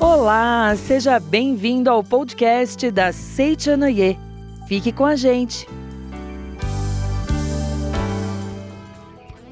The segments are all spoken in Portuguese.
Olá, seja bem-vindo ao podcast da Seichanoye. Fique com a gente.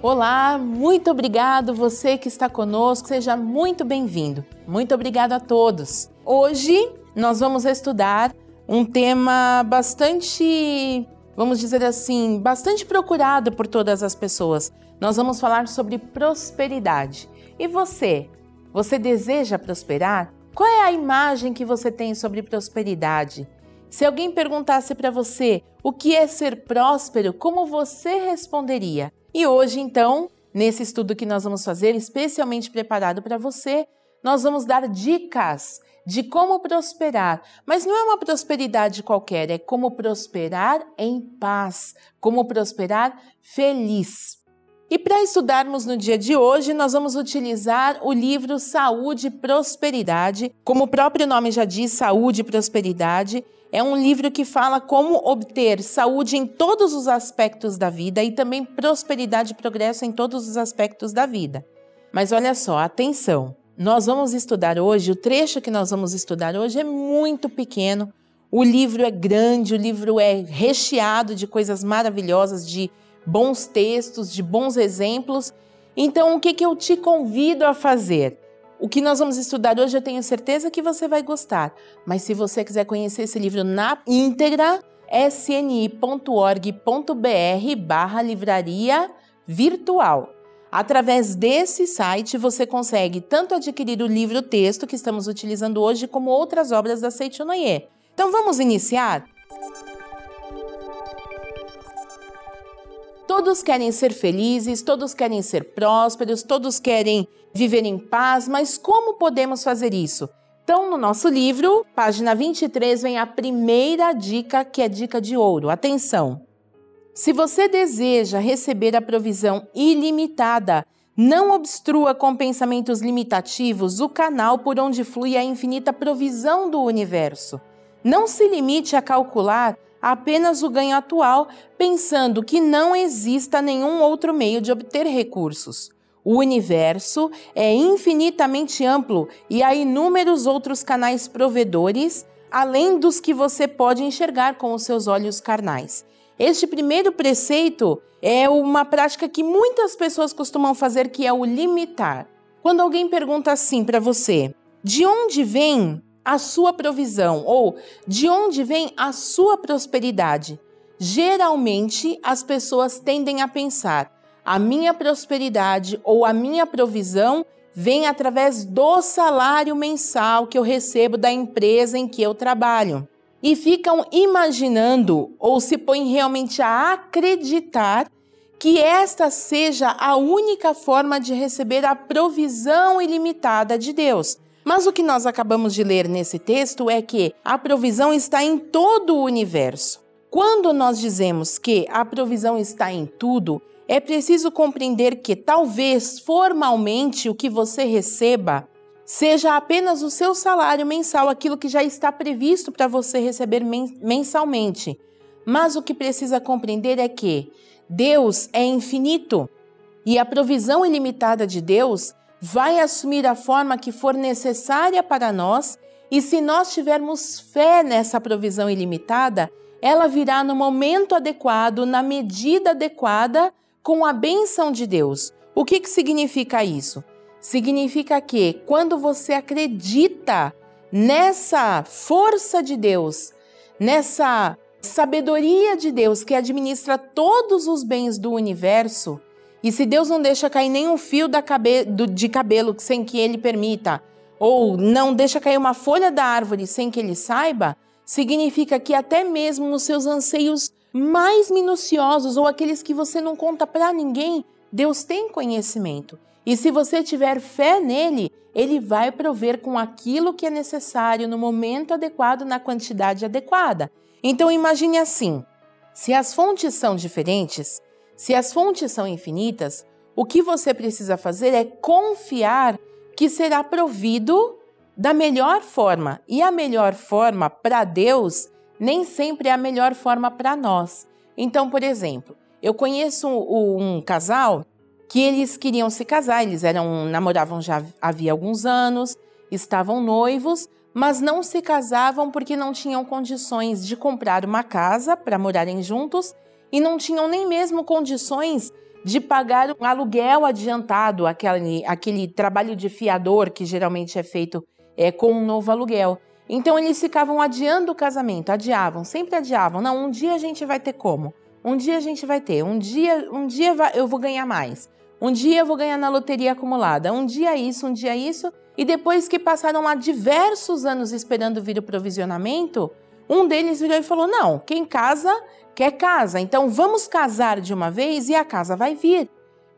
Olá, muito obrigado você que está conosco, seja muito bem-vindo. Muito obrigado a todos. Hoje nós vamos estudar um tema bastante, vamos dizer assim, bastante procurado por todas as pessoas. Nós vamos falar sobre prosperidade. E você? Você deseja prosperar? Qual é a imagem que você tem sobre prosperidade? Se alguém perguntasse para você o que é ser próspero, como você responderia? E hoje, então, nesse estudo que nós vamos fazer, especialmente preparado para você, nós vamos dar dicas de como prosperar. Mas não é uma prosperidade qualquer, é como prosperar em paz, como prosperar feliz. E para estudarmos no dia de hoje, nós vamos utilizar o livro Saúde e Prosperidade. Como o próprio nome já diz, Saúde e Prosperidade. É um livro que fala como obter saúde em todos os aspectos da vida e também prosperidade e progresso em todos os aspectos da vida. Mas olha só, atenção! Nós vamos estudar hoje, o trecho que nós vamos estudar hoje é muito pequeno. O livro é grande, o livro é recheado de coisas maravilhosas, de bons textos, de bons exemplos. Então, o que, que eu te convido a fazer? O que nós vamos estudar hoje eu tenho certeza que você vai gostar, mas se você quiser conhecer esse livro na íntegra, sni.org.br barra livraria virtual. Através desse site você consegue tanto adquirir o livro texto que estamos utilizando hoje, como outras obras da Seichonoye. Então vamos iniciar? Todos querem ser felizes, todos querem ser prósperos, todos querem viver em paz, mas como podemos fazer isso? Então, no nosso livro, página 23, vem a primeira dica, que é dica de ouro. Atenção! Se você deseja receber a provisão ilimitada, não obstrua com pensamentos limitativos o canal por onde flui a infinita provisão do universo. Não se limite a calcular apenas o ganho atual, pensando que não exista nenhum outro meio de obter recursos. O universo é infinitamente amplo e há inúmeros outros canais provedores, além dos que você pode enxergar com os seus olhos carnais. Este primeiro preceito é uma prática que muitas pessoas costumam fazer, que é o limitar. Quando alguém pergunta assim para você: de onde vem a sua provisão ou de onde vem a sua prosperidade. Geralmente as pessoas tendem a pensar: a minha prosperidade ou a minha provisão vem através do salário mensal que eu recebo da empresa em que eu trabalho. E ficam imaginando ou se põem realmente a acreditar que esta seja a única forma de receber a provisão ilimitada de Deus. Mas o que nós acabamos de ler nesse texto é que a provisão está em todo o universo. Quando nós dizemos que a provisão está em tudo, é preciso compreender que talvez formalmente o que você receba seja apenas o seu salário mensal, aquilo que já está previsto para você receber mensalmente. Mas o que precisa compreender é que Deus é infinito e a provisão ilimitada de Deus vai assumir a forma que for necessária para nós, e se nós tivermos fé nessa provisão ilimitada, ela virá no momento adequado, na medida adequada, com a benção de Deus. O que, que significa isso? Significa que quando você acredita nessa força de Deus, nessa sabedoria de Deus que administra todos os bens do universo, e se Deus não deixa cair nenhum fio cabe do, de cabelo sem que ele permita, ou não deixa cair uma folha da árvore sem que ele saiba, significa que até mesmo nos seus anseios mais minuciosos ou aqueles que você não conta para ninguém, Deus tem conhecimento. E se você tiver fé nele, ele vai prover com aquilo que é necessário no momento adequado, na quantidade adequada. Então imagine assim: se as fontes são diferentes, se as fontes são infinitas, o que você precisa fazer é confiar que será provido da melhor forma. E a melhor forma para Deus nem sempre é a melhor forma para nós. Então, por exemplo, eu conheço um, um casal que eles queriam se casar, eles eram namoravam já havia alguns anos, estavam noivos, mas não se casavam porque não tinham condições de comprar uma casa para morarem juntos e não tinham nem mesmo condições de pagar um aluguel adiantado, aquele, aquele trabalho de fiador que geralmente é feito é, com um novo aluguel. Então eles ficavam adiando o casamento, adiavam, sempre adiavam. Não, um dia a gente vai ter como. Um dia a gente vai ter. Um dia, um dia eu vou ganhar mais. Um dia eu vou ganhar na loteria acumulada. Um dia isso, um dia isso. E depois que passaram lá diversos anos esperando vir o provisionamento, um deles virou e falou: Não, quem casa quer casa. Então vamos casar de uma vez e a casa vai vir.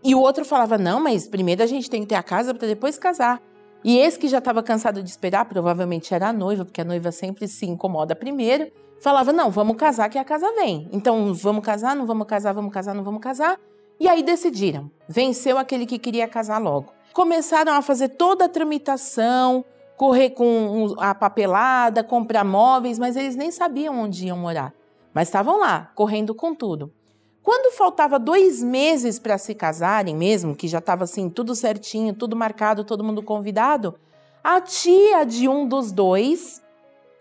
E o outro falava: Não, mas primeiro a gente tem que ter a casa para depois casar. E esse que já estava cansado de esperar, provavelmente era a noiva, porque a noiva sempre se incomoda primeiro, falava: Não, vamos casar que a casa vem. Então vamos casar, não vamos casar, vamos casar, não vamos casar. E aí decidiram. Venceu aquele que queria casar logo. Começaram a fazer toda a tramitação, correr com a papelada, comprar móveis, mas eles nem sabiam onde iam morar. Mas estavam lá, correndo com tudo. Quando faltava dois meses para se casarem mesmo, que já estava assim tudo certinho, tudo marcado, todo mundo convidado, a tia de um dos dois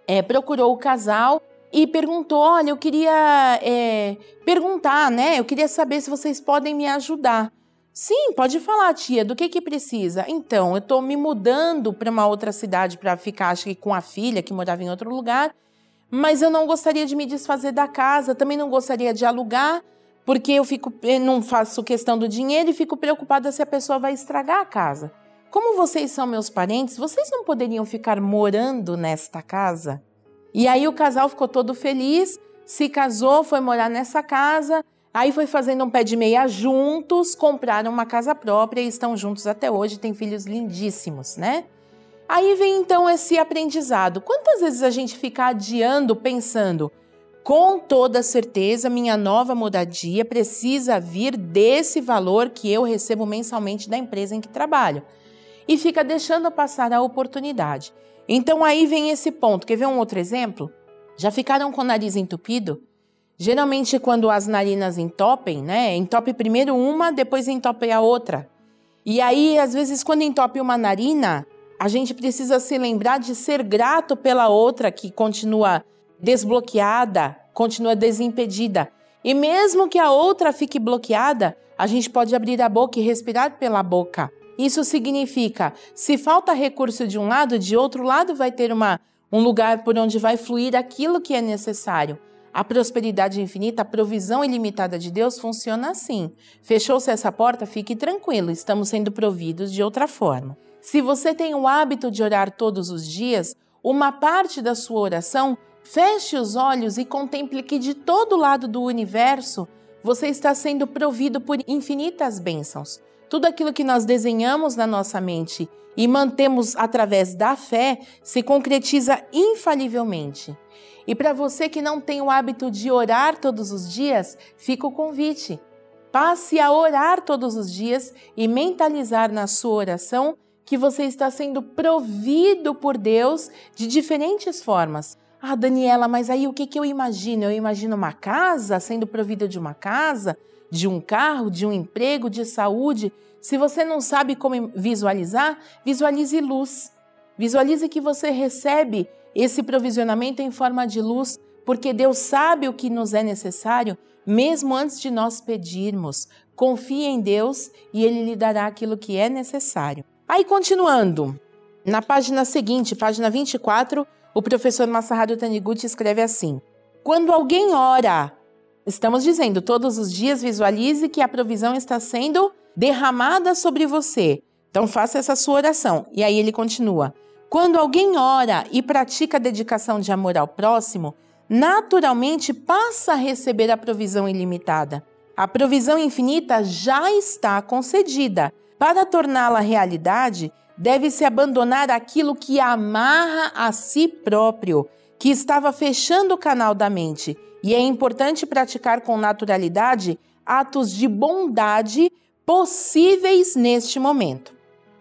é, procurou o casal e perguntou: Olha, eu queria é, perguntar, né? Eu queria saber se vocês podem me ajudar. Sim, pode falar, tia, do que que precisa? Então, eu estou me mudando para uma outra cidade para ficar, acho que com a filha que morava em outro lugar, mas eu não gostaria de me desfazer da casa, também não gostaria de alugar porque eu fico, eu não faço questão do dinheiro e fico preocupada se a pessoa vai estragar a casa. Como vocês são meus parentes, vocês não poderiam ficar morando nesta casa? E aí o casal ficou todo feliz, se casou, foi morar nessa casa, aí foi fazendo um pé de meia juntos, compraram uma casa própria e estão juntos até hoje, têm filhos lindíssimos, né? Aí vem então esse aprendizado. Quantas vezes a gente fica adiando, pensando, com toda certeza, minha nova moradia precisa vir desse valor que eu recebo mensalmente da empresa em que trabalho. E fica deixando passar a oportunidade. Então aí vem esse ponto. Quer ver um outro exemplo? Já ficaram com o nariz entupido? Geralmente, quando as narinas entopem, né? Entope primeiro uma, depois entope a outra. E aí, às vezes, quando entope uma narina, a gente precisa se lembrar de ser grato pela outra que continua desbloqueada, continua desimpedida. E mesmo que a outra fique bloqueada, a gente pode abrir a boca e respirar pela boca. Isso significa, se falta recurso de um lado, de outro lado vai ter uma, um lugar por onde vai fluir aquilo que é necessário. A prosperidade infinita, a provisão ilimitada de Deus funciona assim. Fechou-se essa porta, fique tranquilo, estamos sendo providos de outra forma. Se você tem o hábito de orar todos os dias, uma parte da sua oração Feche os olhos e contemple que de todo lado do universo você está sendo provido por infinitas bênçãos. Tudo aquilo que nós desenhamos na nossa mente e mantemos através da fé se concretiza infalivelmente. E para você que não tem o hábito de orar todos os dias, fica o convite. Passe a orar todos os dias e mentalizar na sua oração que você está sendo provido por Deus de diferentes formas ah, Daniela, mas aí o que, que eu imagino? Eu imagino uma casa, sendo provida de uma casa, de um carro, de um emprego, de saúde. Se você não sabe como visualizar, visualize luz. Visualize que você recebe esse provisionamento em forma de luz, porque Deus sabe o que nos é necessário, mesmo antes de nós pedirmos. Confie em Deus e Ele lhe dará aquilo que é necessário. Aí, continuando, na página seguinte, página 24, o professor Masaharu Taniguchi escreve assim: Quando alguém ora, estamos dizendo todos os dias visualize que a provisão está sendo derramada sobre você. Então faça essa sua oração. E aí ele continua: Quando alguém ora e pratica a dedicação de amor ao próximo, naturalmente passa a receber a provisão ilimitada. A provisão infinita já está concedida. Para torná-la realidade, deve-se abandonar aquilo que amarra a si próprio, que estava fechando o canal da mente. E é importante praticar com naturalidade atos de bondade possíveis neste momento.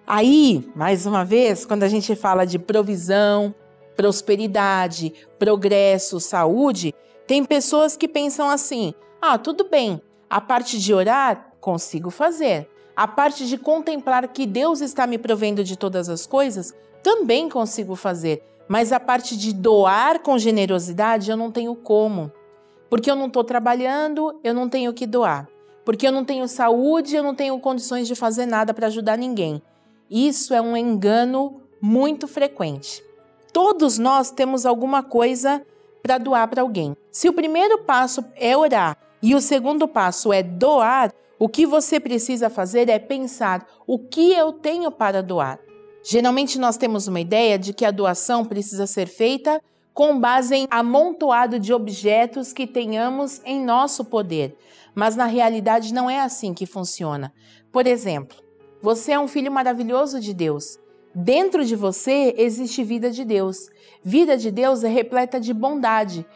Aí, mais uma vez, quando a gente fala de provisão, prosperidade, progresso, saúde, tem pessoas que pensam assim: ah, tudo bem, a parte de orar consigo fazer, a parte de contemplar que Deus está me provendo de todas as coisas, também consigo fazer. Mas a parte de doar com generosidade, eu não tenho como. Porque eu não estou trabalhando, eu não tenho que doar. Porque eu não tenho saúde, eu não tenho condições de fazer nada para ajudar ninguém. Isso é um engano muito frequente. Todos nós temos alguma coisa para doar para alguém. Se o primeiro passo é orar e o segundo passo é doar, o que você precisa fazer é pensar o que eu tenho para doar. Geralmente nós temos uma ideia de que a doação precisa ser feita com base em amontoado de objetos que tenhamos em nosso poder, mas na realidade não é assim que funciona. Por exemplo, você é um filho maravilhoso de Deus. Dentro de você existe vida de Deus. Vida de Deus é repleta de bondade.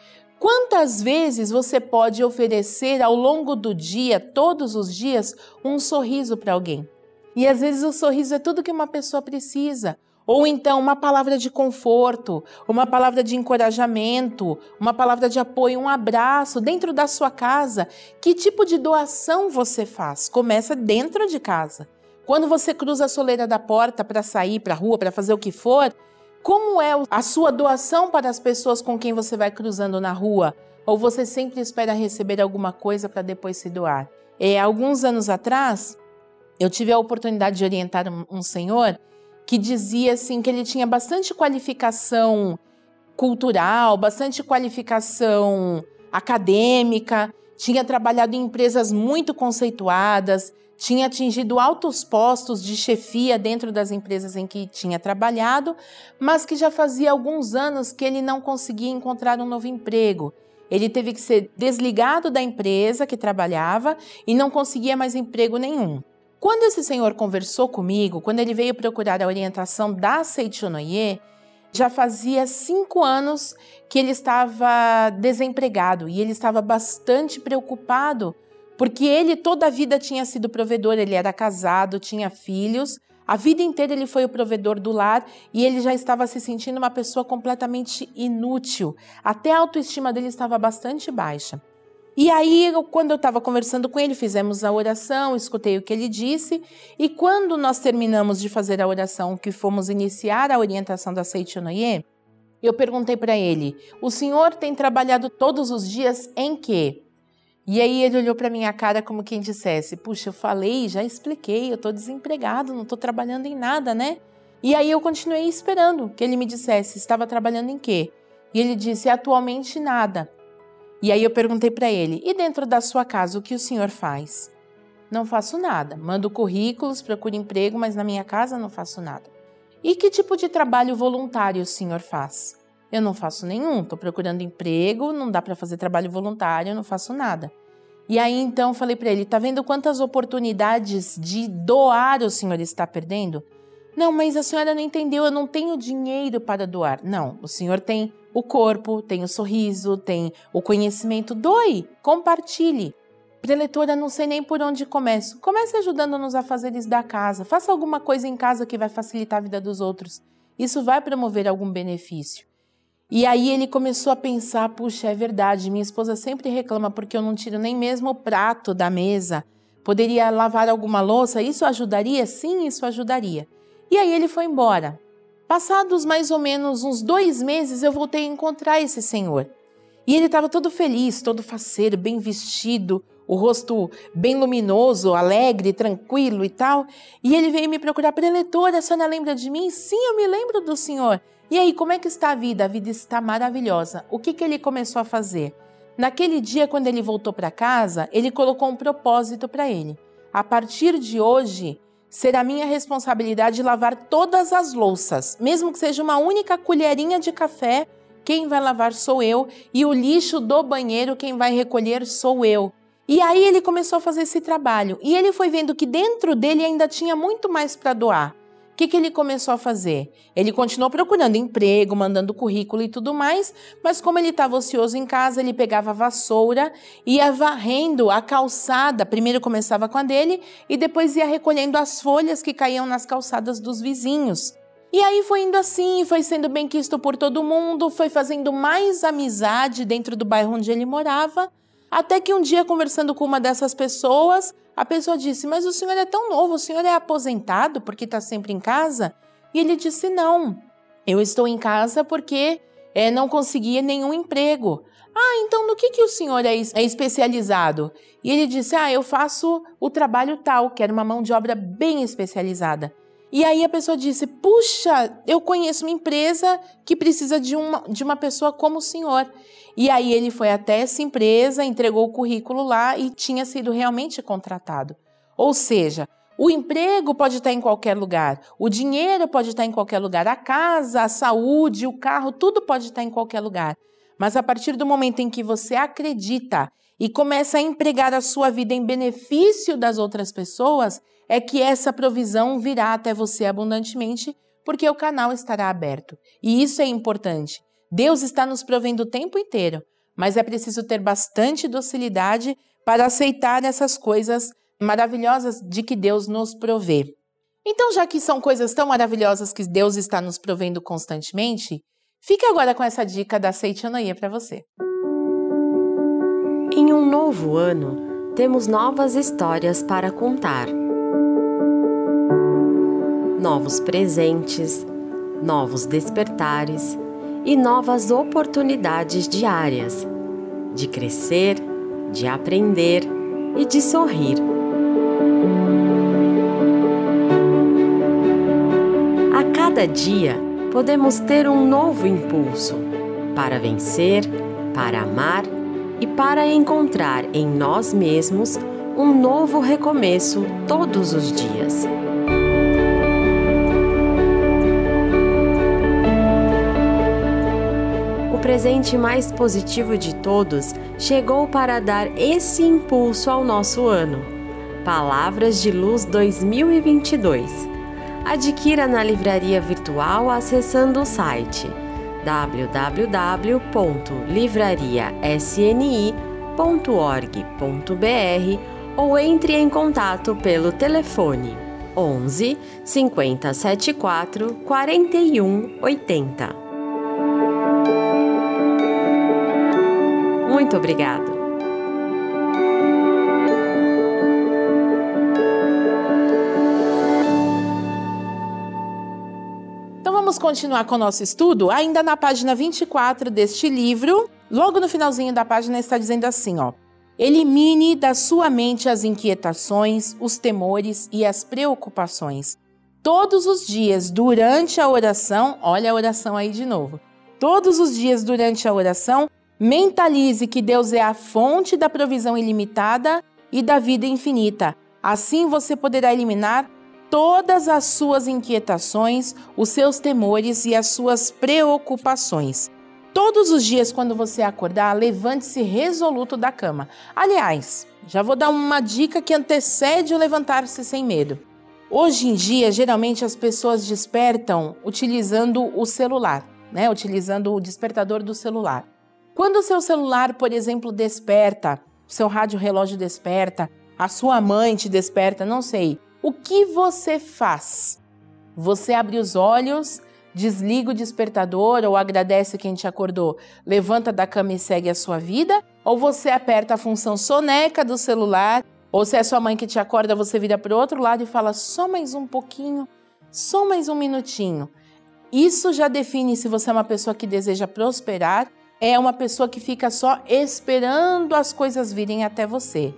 Quantas vezes você pode oferecer ao longo do dia, todos os dias, um sorriso para alguém? E às vezes o sorriso é tudo que uma pessoa precisa. Ou então uma palavra de conforto, uma palavra de encorajamento, uma palavra de apoio, um abraço dentro da sua casa. Que tipo de doação você faz? Começa dentro de casa. Quando você cruza a soleira da porta para sair para a rua, para fazer o que for, como é a sua doação para as pessoas com quem você vai cruzando na rua? Ou você sempre espera receber alguma coisa para depois se doar? É, alguns anos atrás, eu tive a oportunidade de orientar um, um senhor que dizia assim que ele tinha bastante qualificação cultural, bastante qualificação acadêmica, tinha trabalhado em empresas muito conceituadas, tinha atingido altos postos de chefia dentro das empresas em que tinha trabalhado, mas que já fazia alguns anos que ele não conseguia encontrar um novo emprego. Ele teve que ser desligado da empresa que trabalhava e não conseguia mais emprego nenhum. Quando esse senhor conversou comigo, quando ele veio procurar a orientação da Seichonoye, já fazia cinco anos que ele estava desempregado e ele estava bastante preocupado porque ele toda a vida tinha sido provedor, ele era casado, tinha filhos, a vida inteira ele foi o provedor do lar e ele já estava se sentindo uma pessoa completamente inútil. Até a autoestima dele estava bastante baixa. E aí, quando eu estava conversando com ele, fizemos a oração, escutei o que ele disse, e quando nós terminamos de fazer a oração, que fomos iniciar a orientação da Seichonoye, eu perguntei para ele: O senhor tem trabalhado todos os dias em quê? E aí ele olhou para minha cara como quem dissesse: Puxa, eu falei, já expliquei, eu estou desempregado, não estou trabalhando em nada, né? E aí eu continuei esperando que ele me dissesse: Estava trabalhando em quê? E ele disse: Atualmente nada. E aí eu perguntei para ele: E dentro da sua casa, o que o senhor faz? Não faço nada. Mando currículos, procuro emprego, mas na minha casa não faço nada. E que tipo de trabalho voluntário o senhor faz? Eu não faço nenhum, estou procurando emprego, não dá para fazer trabalho voluntário, eu não faço nada. E aí então falei para ele: tá vendo quantas oportunidades de doar o senhor está perdendo? Não, mas a senhora não entendeu, eu não tenho dinheiro para doar. Não, o senhor tem o corpo, tem o sorriso, tem o conhecimento. Doe, compartilhe. Preletora, não sei nem por onde começo. Comece ajudando nos afazeres da casa. Faça alguma coisa em casa que vai facilitar a vida dos outros. Isso vai promover algum benefício. E aí ele começou a pensar: puxa, é verdade, minha esposa sempre reclama porque eu não tiro nem mesmo o prato da mesa. Poderia lavar alguma louça? Isso ajudaria? Sim, isso ajudaria. E aí ele foi embora. Passados mais ou menos uns dois meses, eu voltei a encontrar esse senhor. E ele estava todo feliz, todo faceiro, bem vestido, o rosto bem luminoso, alegre, tranquilo e tal. E ele veio me procurar, preletora, a senhora lembra de mim? Sim, eu me lembro do senhor. E aí, como é que está a vida? A vida está maravilhosa. O que, que ele começou a fazer? Naquele dia, quando ele voltou para casa, ele colocou um propósito para ele. A partir de hoje, será minha responsabilidade lavar todas as louças, mesmo que seja uma única colherinha de café. Quem vai lavar sou eu, e o lixo do banheiro, quem vai recolher sou eu. E aí ele começou a fazer esse trabalho, e ele foi vendo que dentro dele ainda tinha muito mais para doar que, que ele começou a fazer? Ele continuou procurando emprego, mandando currículo e tudo mais, mas como ele estava ocioso em casa, ele pegava a vassoura, ia varrendo a calçada. Primeiro começava com a dele e depois ia recolhendo as folhas que caíam nas calçadas dos vizinhos. E aí foi indo assim, foi sendo bem quisto por todo mundo, foi fazendo mais amizade dentro do bairro onde ele morava, Até que um dia, conversando com uma dessas pessoas, a pessoa disse: Mas o senhor é tão novo, o senhor é aposentado porque está sempre em casa? E ele disse: Não, eu estou em casa porque é, não conseguia nenhum emprego. Ah, então no que, que o senhor é, é especializado? E ele disse: Ah, eu faço o trabalho tal, que era uma mão de obra bem especializada. E aí a pessoa disse: Puxa, eu conheço uma empresa que precisa de uma, de uma pessoa como o senhor. E aí ele foi até essa empresa, entregou o currículo lá e tinha sido realmente contratado. Ou seja, o emprego pode estar em qualquer lugar, o dinheiro pode estar em qualquer lugar, a casa, a saúde, o carro, tudo pode estar em qualquer lugar. Mas a partir do momento em que você acredita e começa a empregar a sua vida em benefício das outras pessoas, é que essa provisão virá até você abundantemente, porque o canal estará aberto. E isso é importante. Deus está nos provendo o tempo inteiro, mas é preciso ter bastante docilidade para aceitar essas coisas maravilhosas de que Deus nos provê. Então, já que são coisas tão maravilhosas que Deus está nos provendo constantemente, fique agora com essa dica da Seitianoia para você. Em um novo ano, temos novas histórias para contar. Novos presentes, novos despertares e novas oportunidades diárias de crescer, de aprender e de sorrir. A cada dia podemos ter um novo impulso para vencer, para amar e para encontrar em nós mesmos um novo recomeço todos os dias. Presente mais positivo de todos chegou para dar esse impulso ao nosso ano. Palavras de Luz 2022. Adquira na livraria virtual acessando o site www.livrariasni.org.br ou entre em contato pelo telefone 11 50 74 Muito obrigado. Vamos continuar com o nosso estudo? Ainda na página 24 deste livro, logo no finalzinho da página está dizendo assim, ó: Elimine da sua mente as inquietações, os temores e as preocupações. Todos os dias durante a oração, olha a oração aí de novo. Todos os dias durante a oração, mentalize que Deus é a fonte da provisão ilimitada e da vida infinita. Assim você poderá eliminar todas as suas inquietações, os seus temores e as suas preocupações. Todos os dias, quando você acordar, levante-se resoluto da cama. Aliás, já vou dar uma dica que antecede o levantar-se sem medo. Hoje em dia, geralmente as pessoas despertam utilizando o celular, né? Utilizando o despertador do celular. Quando o seu celular, por exemplo, desperta, seu rádio relógio desperta, a sua mãe te desperta, não sei. O que você faz? Você abre os olhos, desliga o despertador ou agradece quem te acordou, levanta da cama e segue a sua vida? Ou você aperta a função soneca do celular? Ou se é sua mãe que te acorda, você vira para o outro lado e fala só mais um pouquinho, só mais um minutinho. Isso já define se você é uma pessoa que deseja prosperar, é uma pessoa que fica só esperando as coisas virem até você.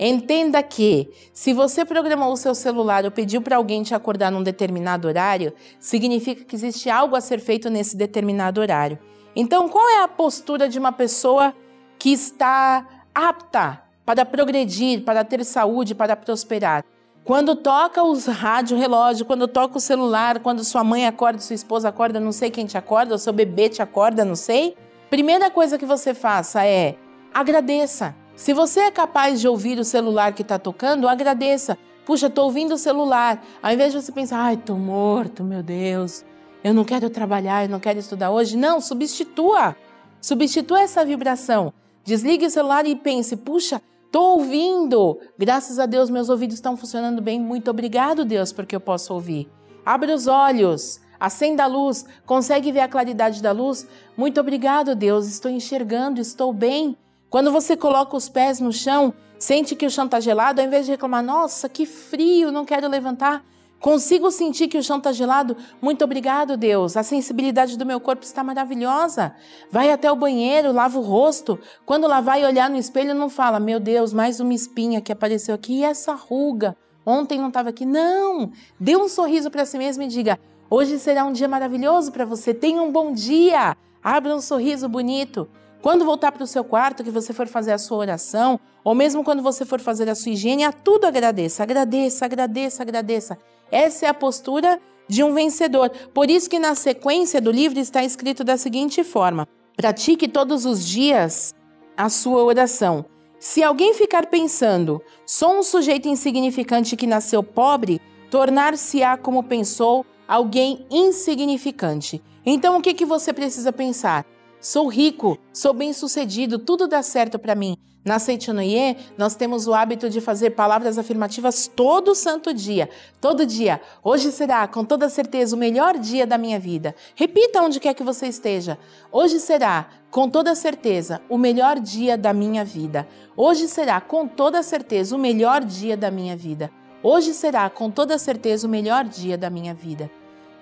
Entenda que, se você programou o seu celular ou pediu para alguém te acordar num determinado horário, significa que existe algo a ser feito nesse determinado horário. Então, qual é a postura de uma pessoa que está apta para progredir, para ter saúde, para prosperar? Quando toca o rádio relógio, quando toca o celular, quando sua mãe acorda, sua esposa acorda, não sei quem te acorda, o seu bebê te acorda, não sei. Primeira coisa que você faça é agradeça. Se você é capaz de ouvir o celular que está tocando, agradeça. Puxa, estou ouvindo o celular. Ao invés de você pensar, ai, estou morto, meu Deus, eu não quero trabalhar, eu não quero estudar hoje. Não, substitua. Substitua essa vibração. Desligue o celular e pense, puxa, estou ouvindo. Graças a Deus, meus ouvidos estão funcionando bem. Muito obrigado, Deus, porque eu posso ouvir. Abra os olhos. Acenda a luz, consegue ver a claridade da luz? Muito obrigado, Deus, estou enxergando, estou bem. Quando você coloca os pés no chão, sente que o chão está gelado, ao invés de reclamar, nossa, que frio, não quero levantar, Consigo sentir que o chão está gelado? Muito obrigado, Deus. A sensibilidade do meu corpo está maravilhosa. Vai até o banheiro, lava o rosto. Quando lavar e olhar no espelho, não fala, meu Deus, mais uma espinha que apareceu aqui. E essa ruga? Ontem não estava aqui. Não! Dê um sorriso para si mesmo e diga: hoje será um dia maravilhoso para você. Tenha um bom dia. Abra um sorriso bonito. Quando voltar para o seu quarto, que você for fazer a sua oração, ou mesmo quando você for fazer a sua higiene, a tudo agradeça, agradeça, agradeça, agradeça. Essa é a postura de um vencedor. Por isso que na sequência do livro está escrito da seguinte forma: pratique todos os dias a sua oração. Se alguém ficar pensando, sou um sujeito insignificante que nasceu pobre, tornar-se-á como pensou alguém insignificante. Então o que, que você precisa pensar? Sou rico, sou bem-sucedido, tudo dá certo para mim. Na Seitinoye, nós temos o hábito de fazer palavras afirmativas todo santo dia. Todo dia. Hoje será, com toda certeza, o melhor dia da minha vida. Repita onde quer que você esteja. Hoje será, com toda certeza, o melhor dia da minha vida. Hoje será, com toda certeza, o melhor dia da minha vida. Hoje será, com toda certeza, o melhor dia da minha vida.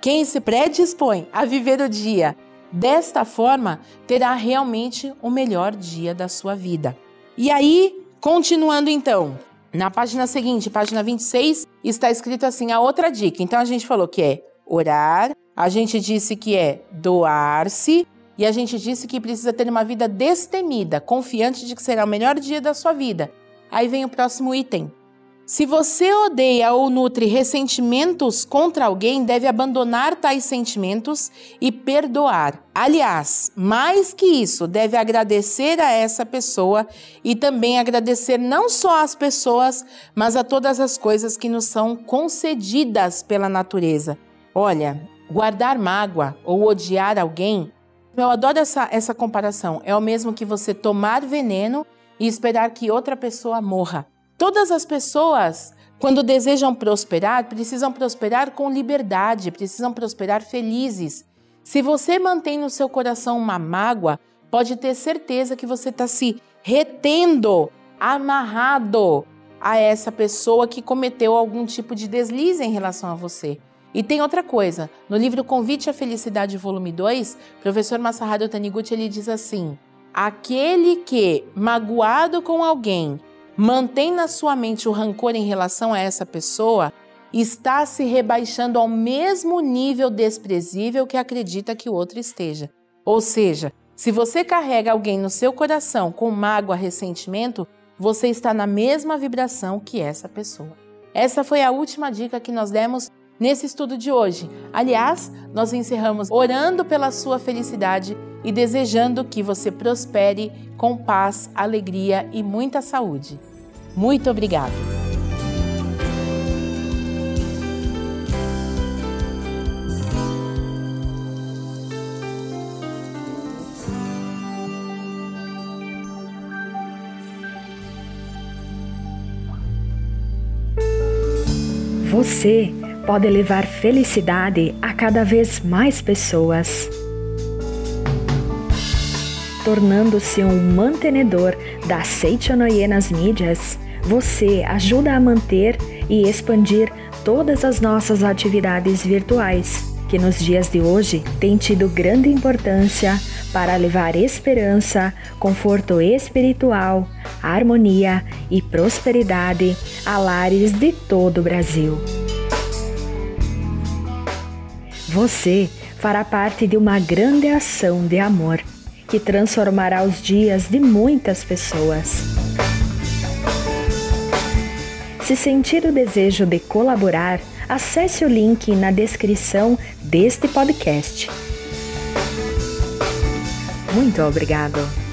Quem se predispõe a viver o dia Desta forma, terá realmente o melhor dia da sua vida. E aí, continuando então, na página seguinte, página 26, está escrito assim a outra dica. Então a gente falou que é orar, a gente disse que é doar-se e a gente disse que precisa ter uma vida destemida, confiante de que será o melhor dia da sua vida. Aí vem o próximo item. Se você odeia ou nutre ressentimentos contra alguém, deve abandonar tais sentimentos e perdoar. Aliás, mais que isso, deve agradecer a essa pessoa e também agradecer não só às pessoas, mas a todas as coisas que nos são concedidas pela natureza. Olha, guardar mágoa ou odiar alguém, eu adoro essa, essa comparação. É o mesmo que você tomar veneno e esperar que outra pessoa morra. Todas as pessoas, quando desejam prosperar, precisam prosperar com liberdade, precisam prosperar felizes. Se você mantém no seu coração uma mágoa, pode ter certeza que você está se retendo, amarrado a essa pessoa que cometeu algum tipo de deslize em relação a você. E tem outra coisa, no livro Convite à Felicidade, volume 2, professor Masaharu Taniguchi ele diz assim: aquele que, magoado com alguém, mantém na sua mente o rancor em relação a essa pessoa, está se rebaixando ao mesmo nível desprezível que acredita que o outro esteja. Ou seja, se você carrega alguém no seu coração com mágoa, ressentimento, você está na mesma vibração que essa pessoa. Essa foi a última dica que nós demos nesse estudo de hoje. Aliás, nós encerramos orando pela sua felicidade e desejando que você prospere com paz, alegria e muita saúde. Muito obrigado! Você pode levar felicidade a cada vez mais pessoas tornando-se um mantenedor da Seichonoye nas mídias, você ajuda a manter e expandir todas as nossas atividades virtuais, que nos dias de hoje têm tido grande importância para levar esperança, conforto espiritual, harmonia e prosperidade a lares de todo o Brasil. Você fará parte de uma grande ação de amor que transformará os dias de muitas pessoas. Se sentir o desejo de colaborar, acesse o link na descrição deste podcast. Muito obrigado!